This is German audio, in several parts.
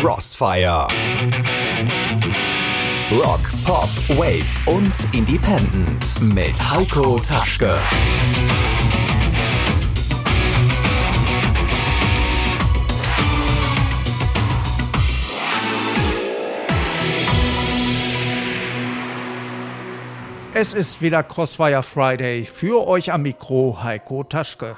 Crossfire. Rock, Pop, Wave und Independent mit Heiko Taschke. Es ist wieder Crossfire Friday. Für euch am Mikro Heiko Taschke.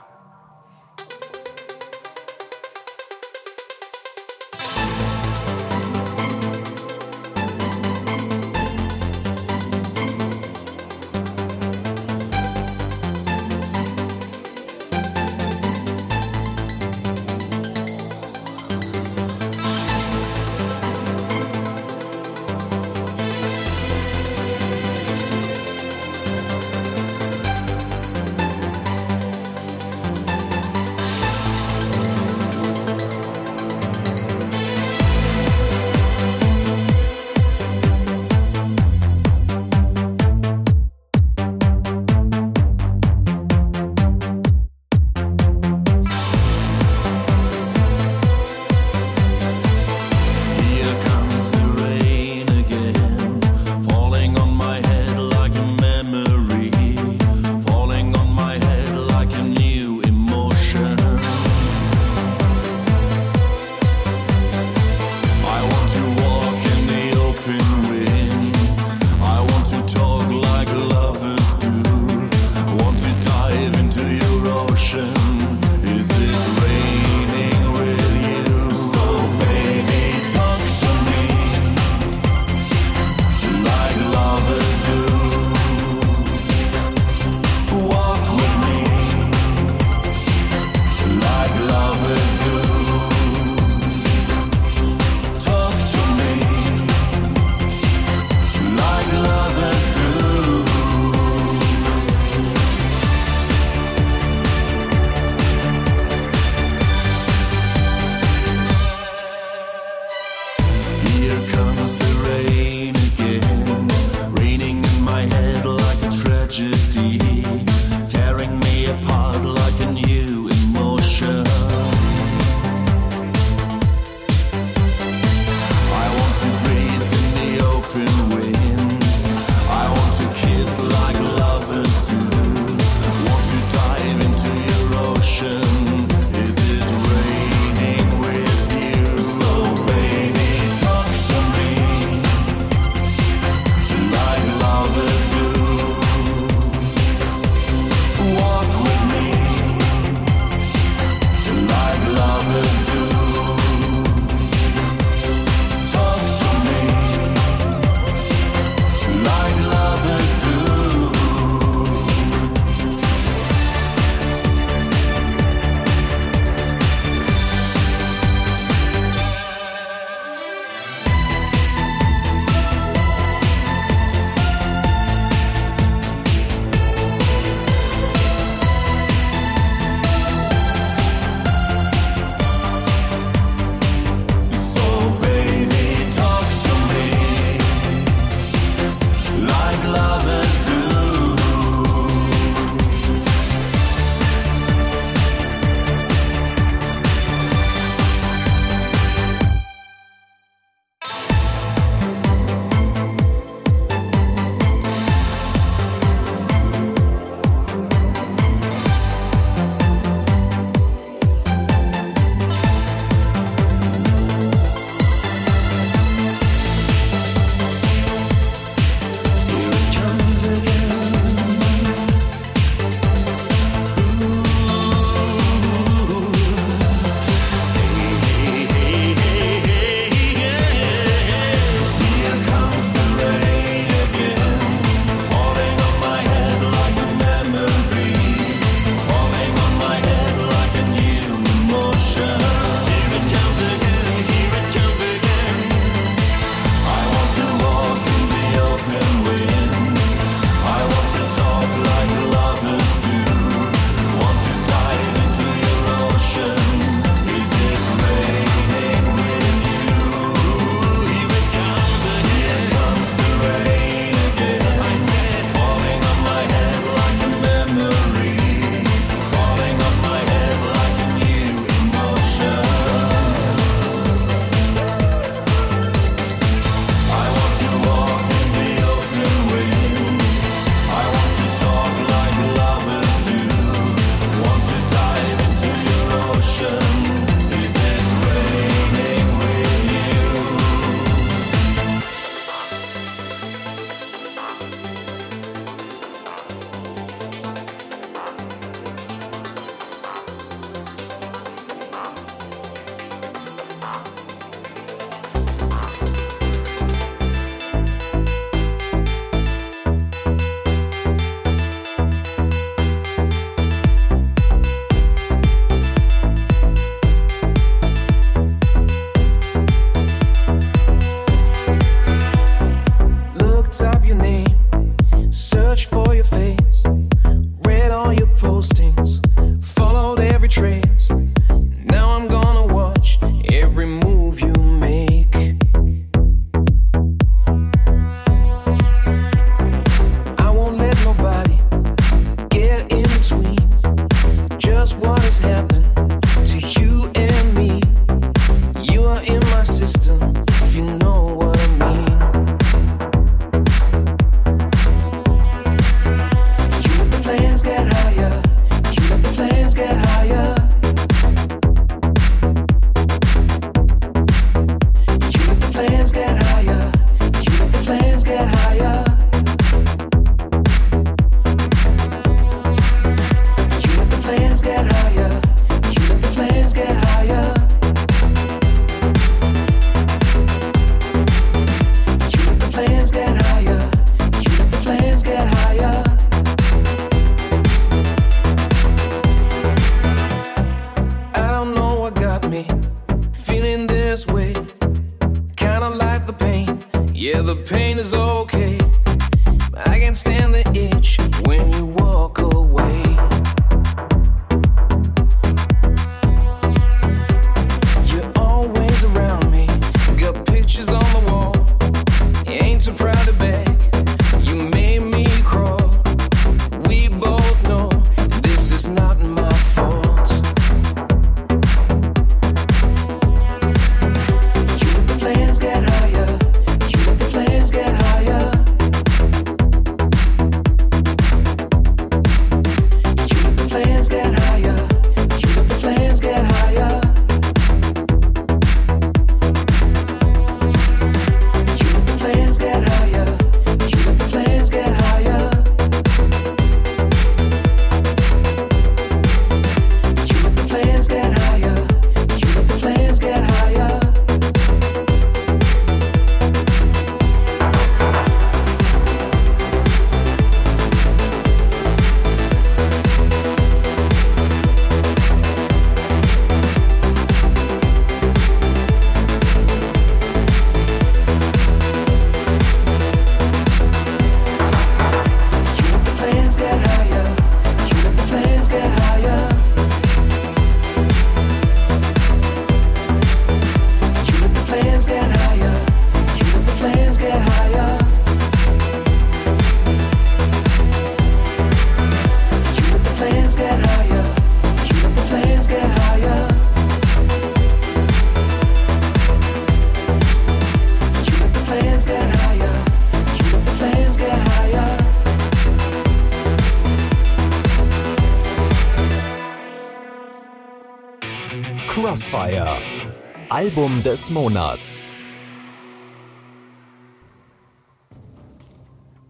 Album des Monats.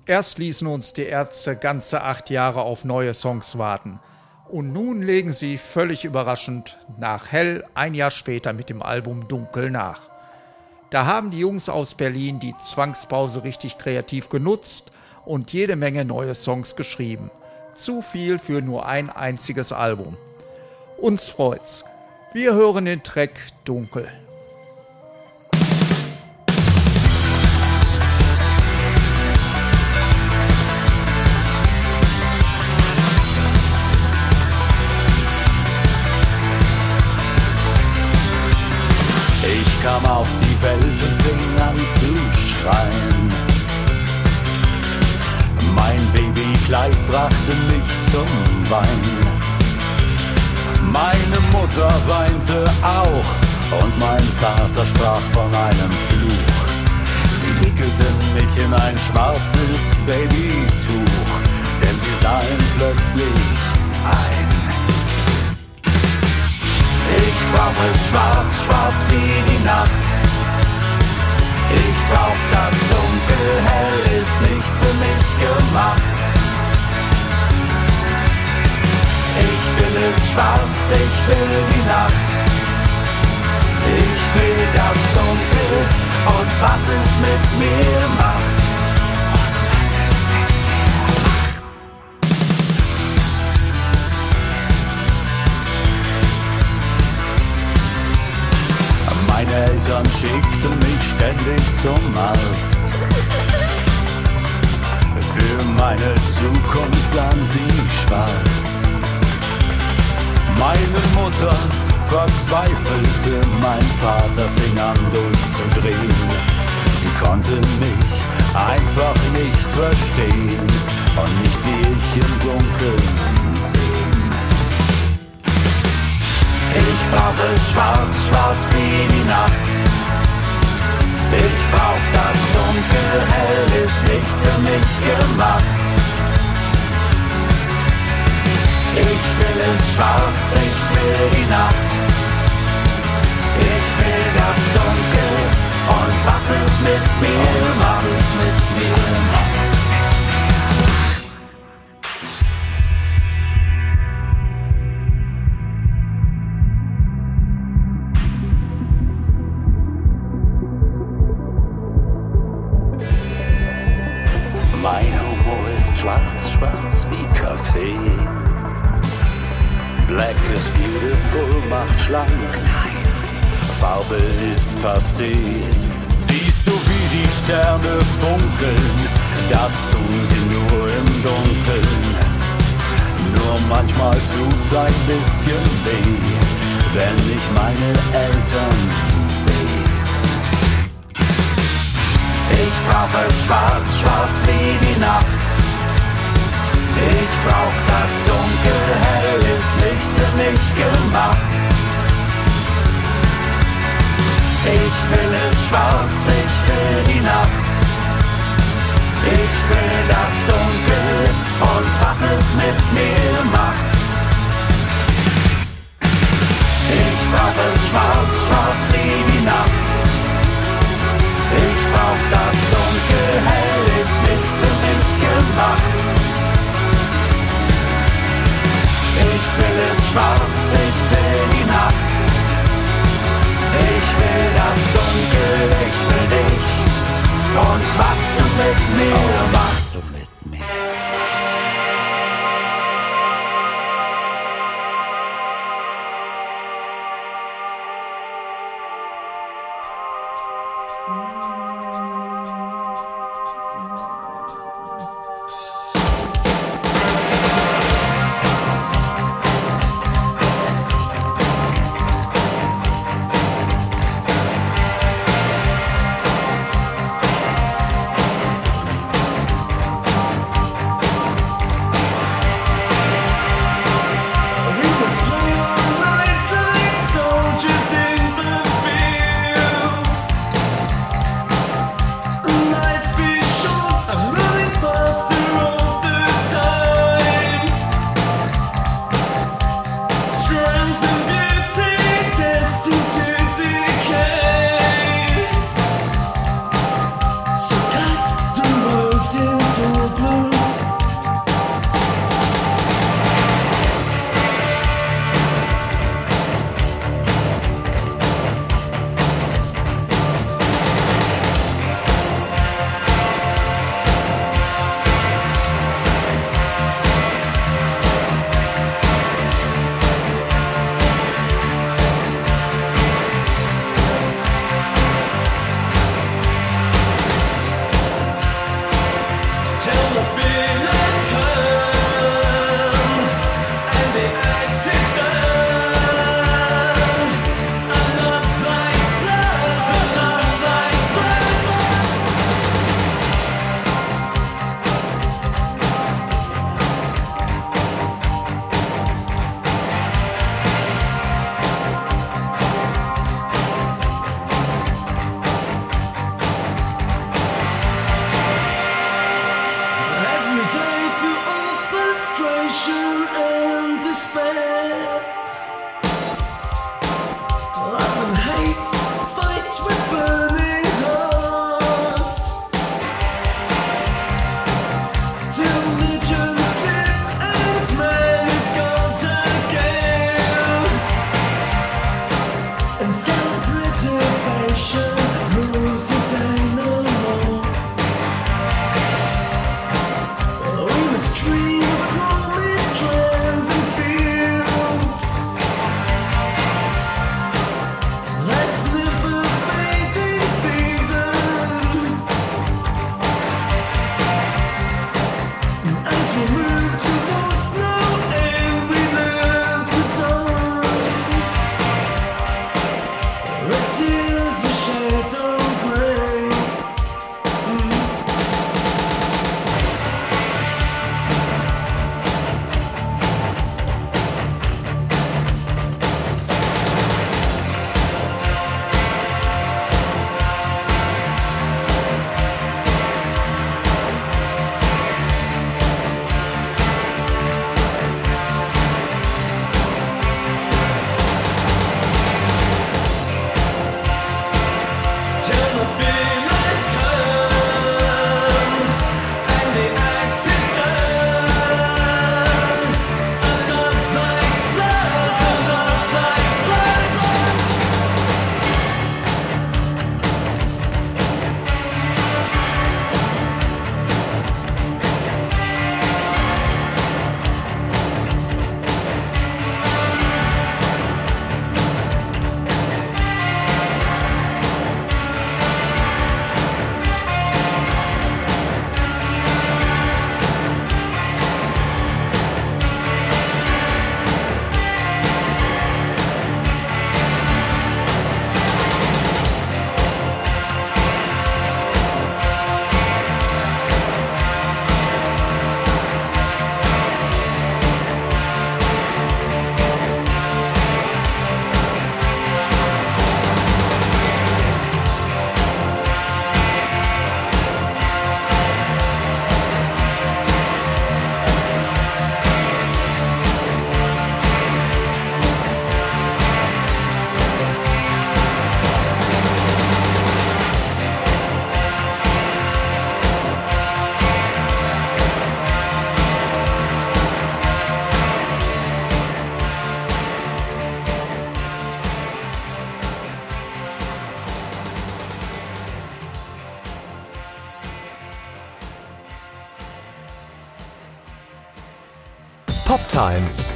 Erst ließen uns die Ärzte ganze acht Jahre auf neue Songs warten. Und nun legen sie völlig überraschend nach Hell ein Jahr später mit dem Album Dunkel nach. Da haben die Jungs aus Berlin die Zwangspause richtig kreativ genutzt und jede Menge neue Songs geschrieben. Zu viel für nur ein einziges Album. Uns freut's. Wir hören den Track Dunkel. Kam auf die Welt und fing an zu schreien. Mein Babykleid brachte mich zum Wein. Meine Mutter weinte auch und mein Vater sprach von einem Fluch. Sie wickelten mich in ein schwarzes Babytuch, denn sie sahen plötzlich ein. Brauch es schwarz, schwarz wie die Nacht. Ich brauch das Dunkel, hell ist nicht für mich gemacht. Ich will es schwarz, ich will die Nacht. Ich will das Dunkel und was es mit mir macht. Meine Eltern schickten mich ständig zum Arzt. Für meine Zukunft sahen sie schwarz. Meine Mutter verzweifelte, mein Vater fing an durchzudrehen. Sie konnte mich einfach nicht verstehen und nicht wie ich im Dunkeln sehen. Ich brauch es schwarz, schwarz wie die Nacht. Ich brauch das Dunkel, hell ist nicht für mich gemacht. Ich will es schwarz, ich will die Nacht. Ich will das Dunkel und was es mit mir macht. Was es mit mir macht. Mein Humor ist schwarz, schwarz wie Kaffee. Black is beautiful, macht schlank. Nein. Farbe ist passé. Siehst du, wie die Sterne funkeln, das tun sie nur im Dunkeln. Nur manchmal tut's ein bisschen weh, wenn ich meine Eltern sehe. Ich brauch es schwarz, schwarz wie die Nacht. Ich brauch das Dunkel, hell ist nicht für mich gemacht. Ich will es schwarz, ich will die Nacht. Ich will das Dunkel und was es mit mir macht. Ich brauch es schwarz, schwarz wie die Nacht. Ich brauch das Dunkel, hell ist nicht für mich gemacht. Ich will es schwarz, ich will die Nacht. Ich will das Dunkel, ich will dich und was du mit mir machst.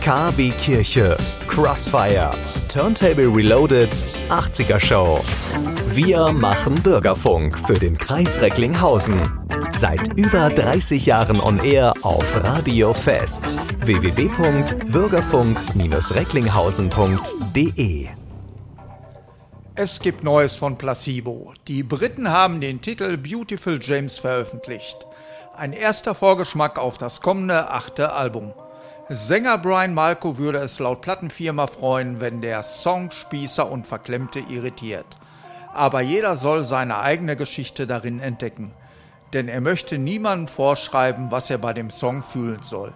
KW Kirche, Crossfire, Turntable Reloaded, 80er Show. Wir machen Bürgerfunk für den Kreis Recklinghausen. Seit über 30 Jahren on air auf Radio Fest. www.bürgerfunk-recklinghausen.de Es gibt Neues von Placebo. Die Briten haben den Titel Beautiful James veröffentlicht. Ein erster Vorgeschmack auf das kommende achte Album. Sänger Brian Malko würde es laut Plattenfirma freuen, wenn der Song Spießer und Verklemmte irritiert. Aber jeder soll seine eigene Geschichte darin entdecken. Denn er möchte niemandem vorschreiben, was er bei dem Song fühlen soll.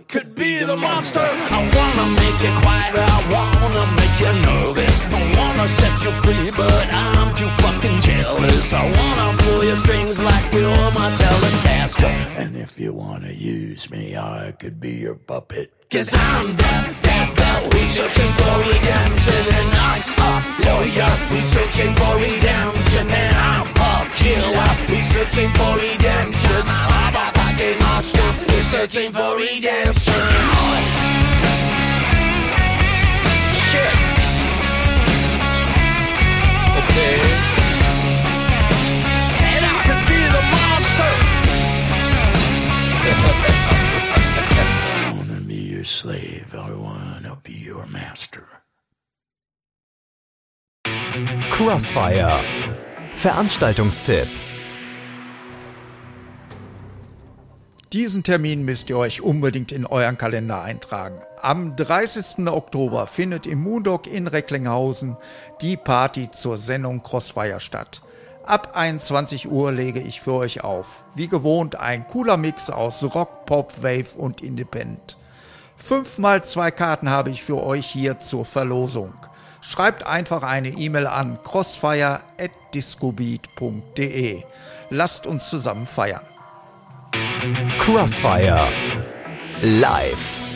I could be, the monster. I wanna make you quiet. I wanna make you nervous. I wanna set you free, but I'm too fucking jealous. I wanna pull your strings like you're my telecaster. And if you wanna use me, I could be your puppet. Cause I'm the devil, we searching for redemption And I'm a lawyer, we searching for redemption And I'm a killer, we searching for redemption I'm a fucking monster, searching for redemption Shit. Okay. And I could be the monster. I wanna be your slave. I wanna be your master. Crossfire. Veranstaltungstipp. Diesen Termin müsst ihr euch unbedingt in euren Kalender eintragen. Am 30. Oktober findet im Moondog in Recklinghausen die Party zur Sendung Crossfire statt. Ab 21 Uhr lege ich für euch auf. Wie gewohnt ein cooler Mix aus Rock, Pop, Wave und Independent. Fünfmal zwei Karten habe ich für euch hier zur Verlosung. Schreibt einfach eine E-Mail an crossfire@discobeat.de. Lasst uns zusammen feiern. Crossfire. Live.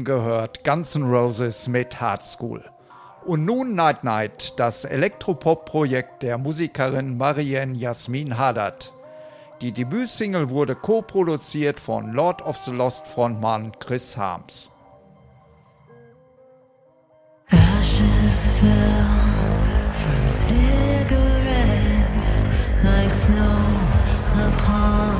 eben gehört Guns N' Roses mit Hard School. Und nun Night Night, das Elektropop-Projekt der Musikerin Marianne Jasmin Haddad. Die Debütsingle wurde co-produziert von Lord of the Lost Frontmann Chris Harms. Ashes fell from cigarettes like snow upon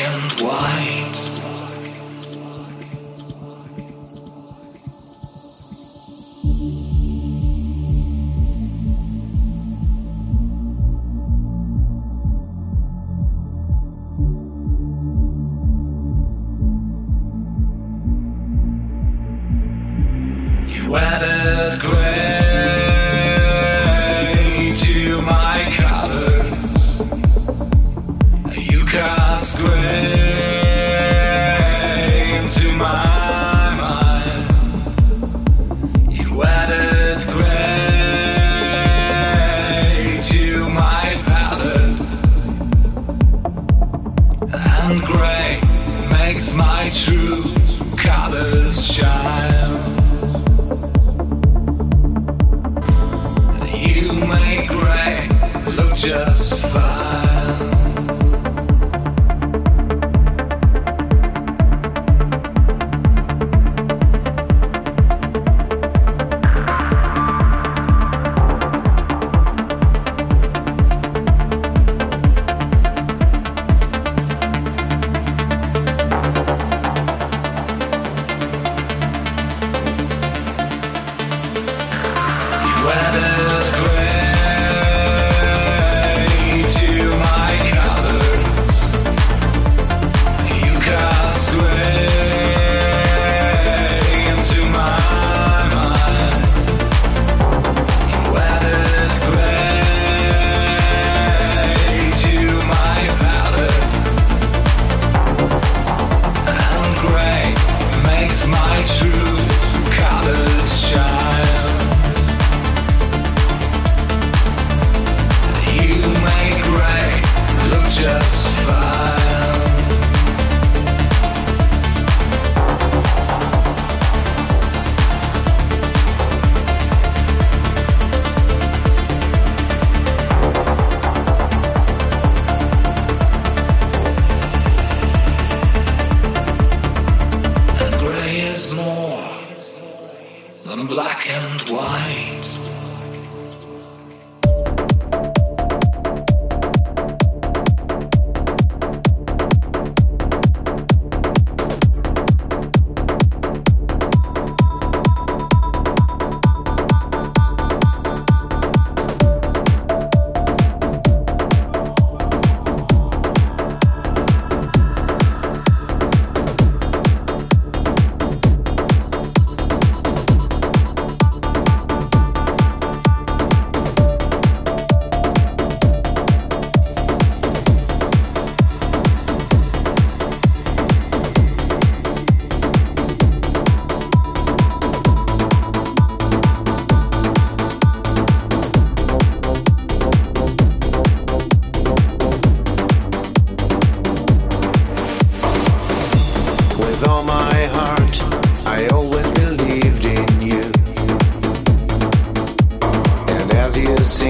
and white.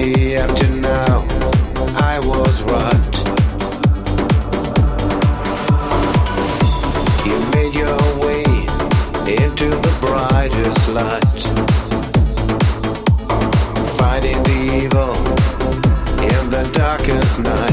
now, I was. You made your way into the brightest light, fighting evil in the darkest night.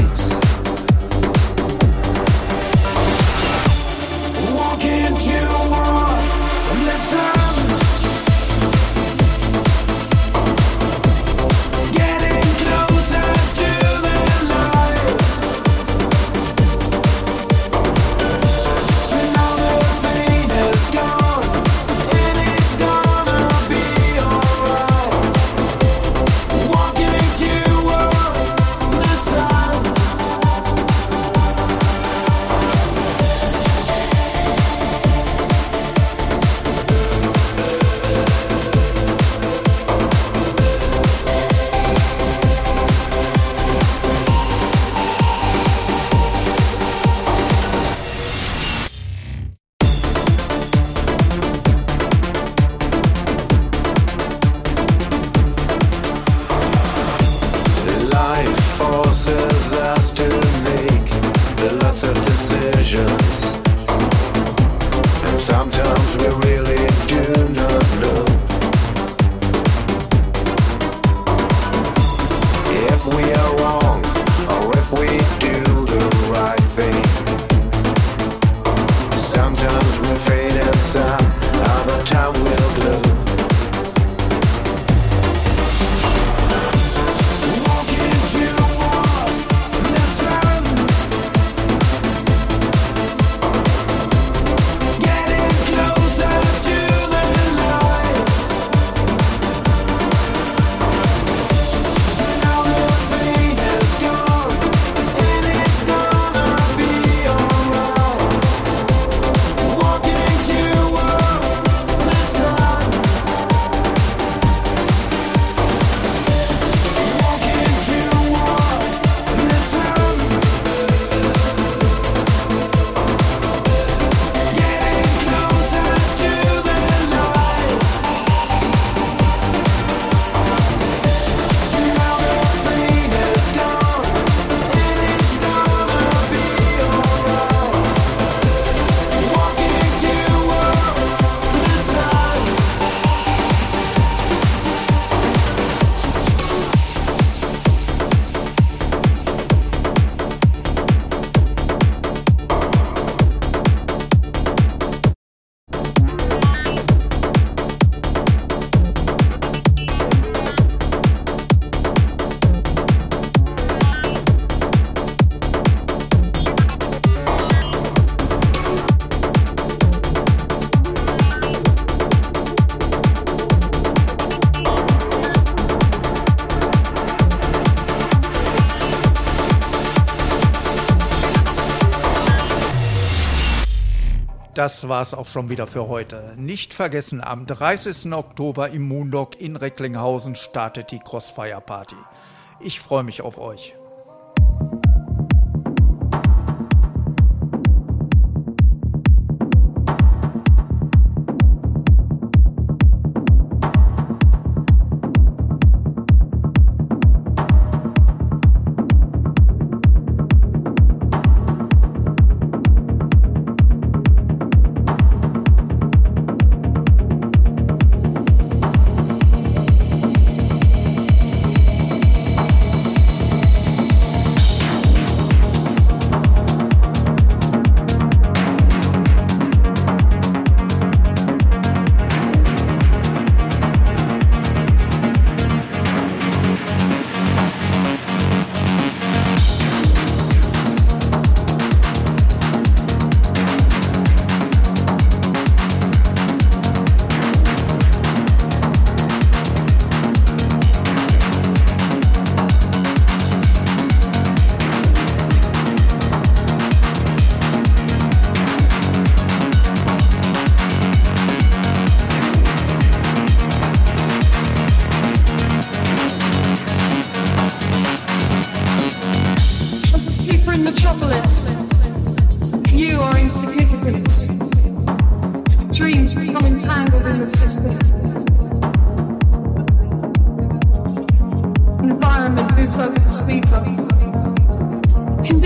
Das war's auch schon wieder für heute. Nicht vergessen, am 30. Oktober im Moondog in Recklinghausen startet die Crossfire Party. Ich freue mich auf euch.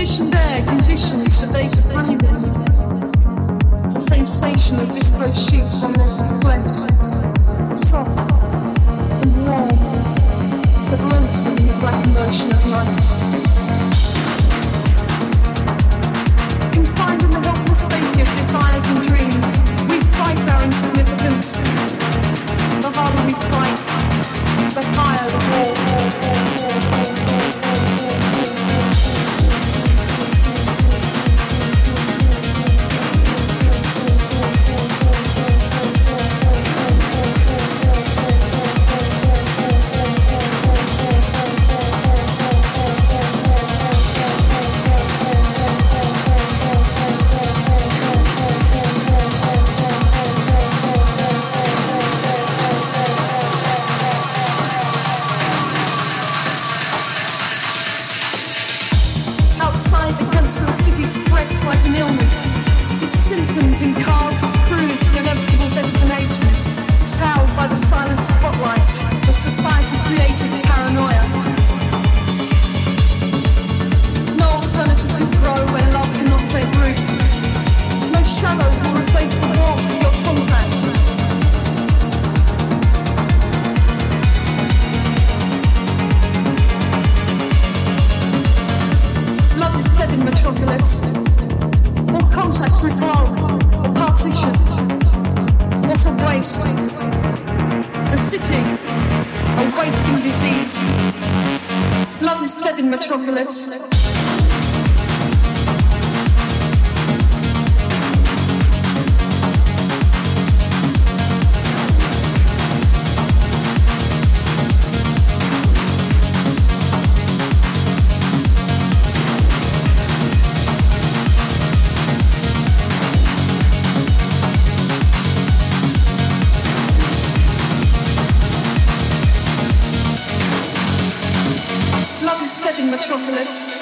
Conditioned air, conditioned, sedated breathing. The sensation of viscose sheets on their flesh. Soft and warm, but lonesome in the blackened ocean of night. Confined in the rotten safety of desires and dreams, we fight our insignificance. The harder we fight, the higher the Outside, Love is dead in metropolis. Christmas.